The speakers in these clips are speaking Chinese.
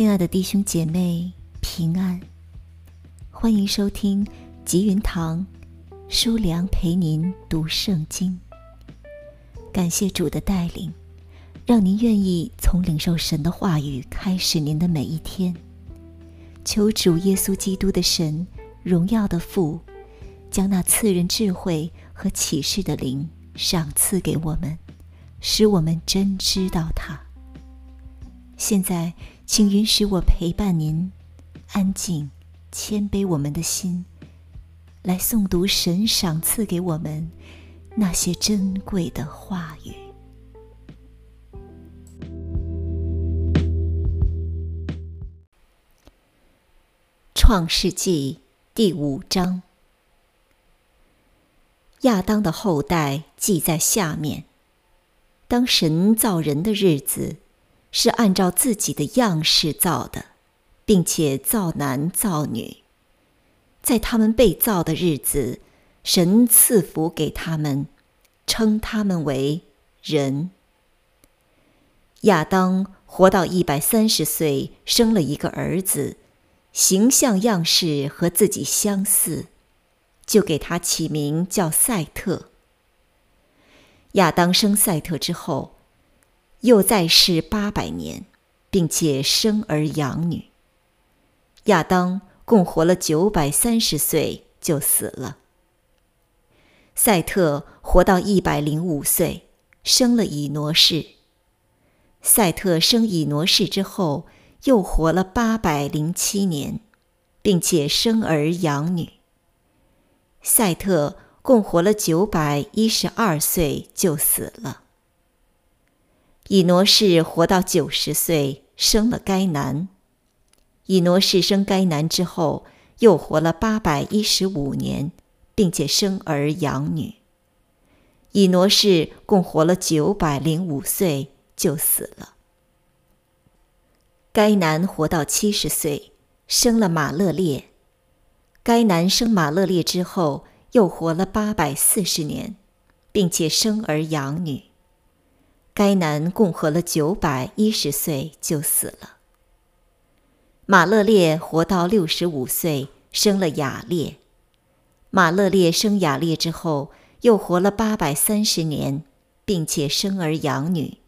亲爱的弟兄姐妹，平安！欢迎收听吉云堂书良陪您读圣经。感谢主的带领，让您愿意从领受神的话语开始您的每一天。求主耶稣基督的神，荣耀的父，将那赐人智慧和启示的灵赏赐给我们，使我们真知道他。现在，请允许我陪伴您，安静、谦卑我们的心，来诵读神赏赐给我们那些珍贵的话语。创世纪第五章，亚当的后代记在下面。当神造人的日子。是按照自己的样式造的，并且造男造女。在他们被造的日子，神赐福给他们，称他们为人。亚当活到一百三十岁，生了一个儿子，形象样式和自己相似，就给他起名叫赛特。亚当生赛特之后。又在世八百年，并且生儿养女。亚当共活了九百三十岁就死了。赛特活到一百零五岁，生了以挪士。赛特生以挪士之后，又活了八百零七年，并且生儿养女。赛特共活了九百一十二岁就死了。以挪士活到九十岁，生了该男。以挪士生该男之后，又活了八百一十五年，并且生儿养女。以挪士共活了九百零五岁就死了。该男活到七十岁，生了马勒列。该男生马勒列之后，又活了八百四十年，并且生儿养女。该男共活了九百一十岁就死了。马勒列活到六十五岁，生了雅列。马勒列生雅列之后，又活了八百三十年，并且生儿养女。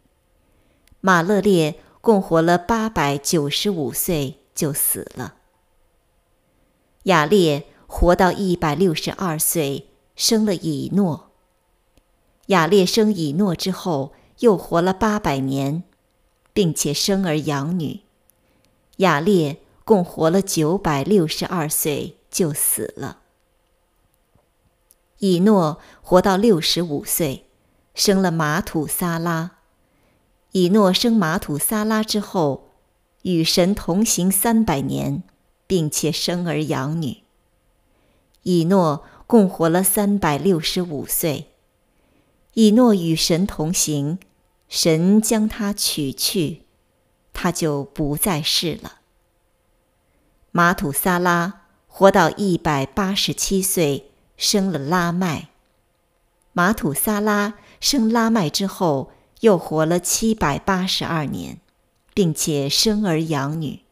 马勒列共活了八百九十五岁就死了。雅列活到一百六十二岁，生了以诺。雅列生以诺之后。又活了八百年，并且生儿养女。雅列共活了九百六十二岁就死了。以诺活到六十五岁，生了马土撒拉。以诺生马土撒拉之后，与神同行三百年，并且生儿养女。以诺共活了三百六十五岁。以诺与神同行，神将他取去，他就不再世了。马土萨拉活到一百八十七岁，生了拉麦。马土萨拉生拉麦之后，又活了七百八十二年，并且生儿养女。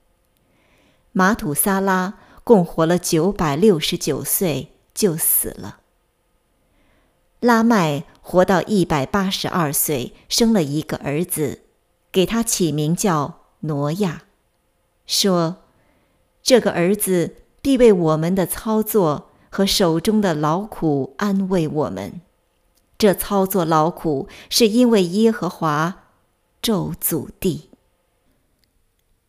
马土萨拉共活了九百六十九岁，就死了。拉麦活到一百八十二岁，生了一个儿子，给他起名叫挪亚，说：“这个儿子必为我们的操作和手中的劳苦安慰我们。这操作劳苦是因为耶和华咒诅地。”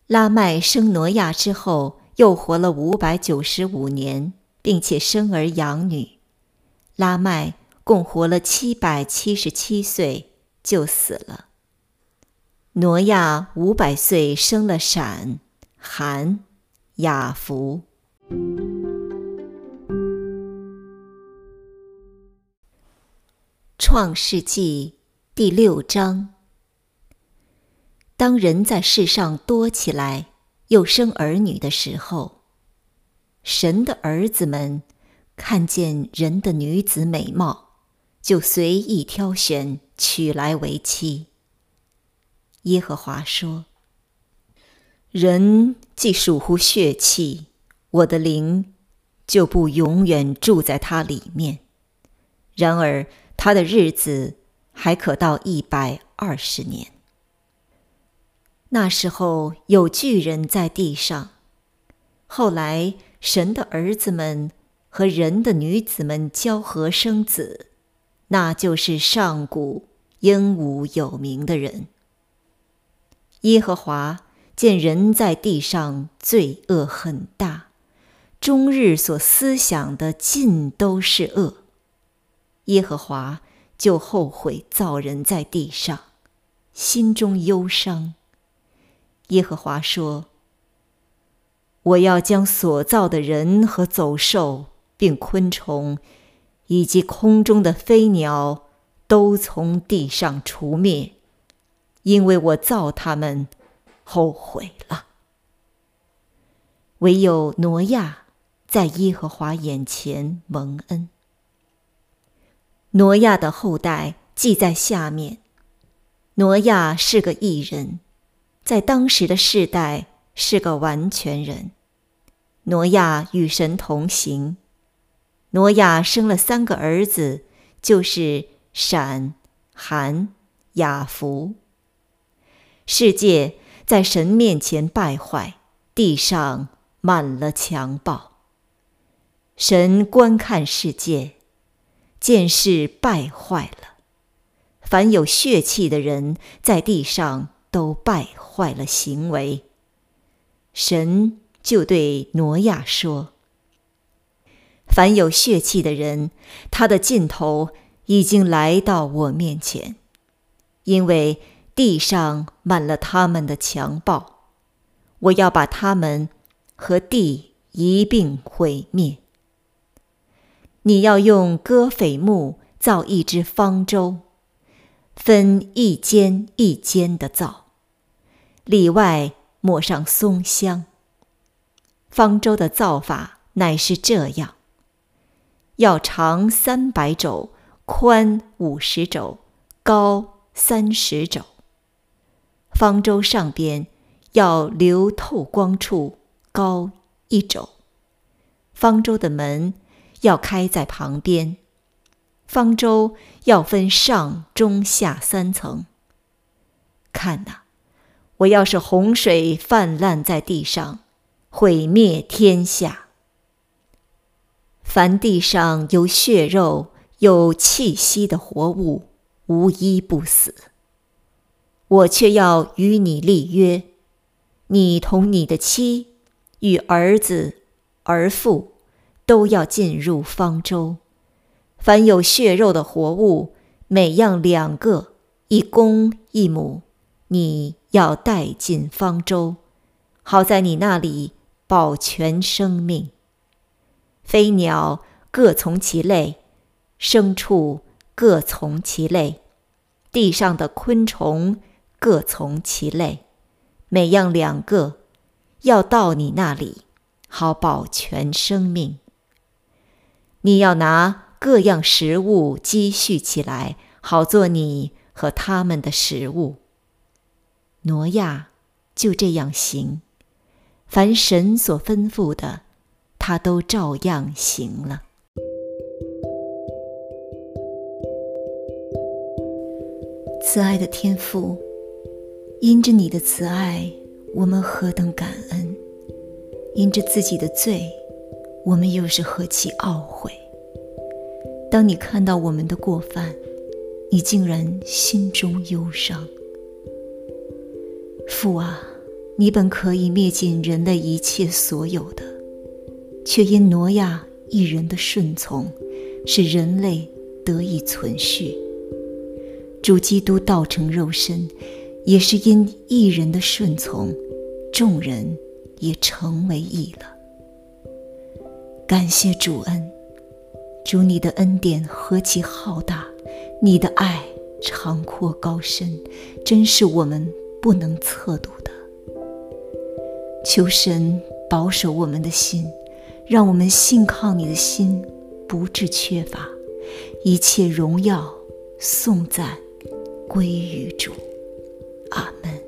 拉麦生挪亚之后，又活了五百九十五年，并且生儿养女。拉麦。共活了七百七十七岁就死了。挪亚五百岁生了闪、含、雅弗。创世纪第六章：当人在世上多起来，又生儿女的时候，神的儿子们看见人的女子美貌。就随意挑选，娶来为妻。耶和华说：“人既属乎血气，我的灵就不永远住在他里面。然而他的日子还可到一百二十年。那时候有巨人在地上，后来神的儿子们和人的女子们交合生子，那就是上古英武有名的人。耶和华见人在地上罪恶很大，终日所思想的尽都是恶。耶和华就后悔造人在地上，心中忧伤。耶和华说：“我要将所造的人和走兽，并昆虫，以及空中的飞鸟，都从地上除灭。”因为我造他们，后悔了。唯有挪亚在耶和华眼前蒙恩。挪亚的后代记在下面。挪亚是个异人，在当时的世代是个完全人。挪亚与神同行。挪亚生了三个儿子，就是闪、含、雅弗。世界在神面前败坏，地上满了强暴。神观看世界，见事败坏了，凡有血气的人在地上都败坏了行为。神就对挪亚说：“凡有血气的人，他的尽头已经来到我面前，因为。”地上满了他们的强暴，我要把他们和地一并毁灭。你要用戈斐木造一只方舟，分一间一间的造，里外抹上松香。方舟的造法乃是这样：要长三百肘，宽五十肘，高三十肘。方舟上边要留透光处，高一肘。方舟的门要开在旁边。方舟要分上中下三层。看呐，我要是洪水泛滥在地上，毁灭天下。凡地上有血肉、有气息的活物，无一不死。我却要与你立约，你同你的妻与儿子、儿妇都要进入方舟。凡有血肉的活物，每样两个，一公一母，你要带进方舟，好在你那里保全生命。飞鸟各从其类，牲畜各从其类，地上的昆虫。各从其类，每样两个，要到你那里，好保全生命。你要拿各样食物积蓄起来，好做你和他们的食物。挪亚就这样行，凡神所吩咐的，他都照样行了。慈爱的天父。因着你的慈爱，我们何等感恩；因着自己的罪，我们又是何其懊悔。当你看到我们的过犯，你竟然心中忧伤。父啊，你本可以灭尽人类一切所有的，却因挪亚一人的顺从，使人类得以存续。主基督道成肉身。也是因一人的顺从，众人也成为义了。感谢主恩，主你的恩典何其浩大，你的爱长阔高深，真是我们不能测度的。求神保守我们的心，让我们信靠你的心不致缺乏，一切荣耀颂赞归于主，阿门。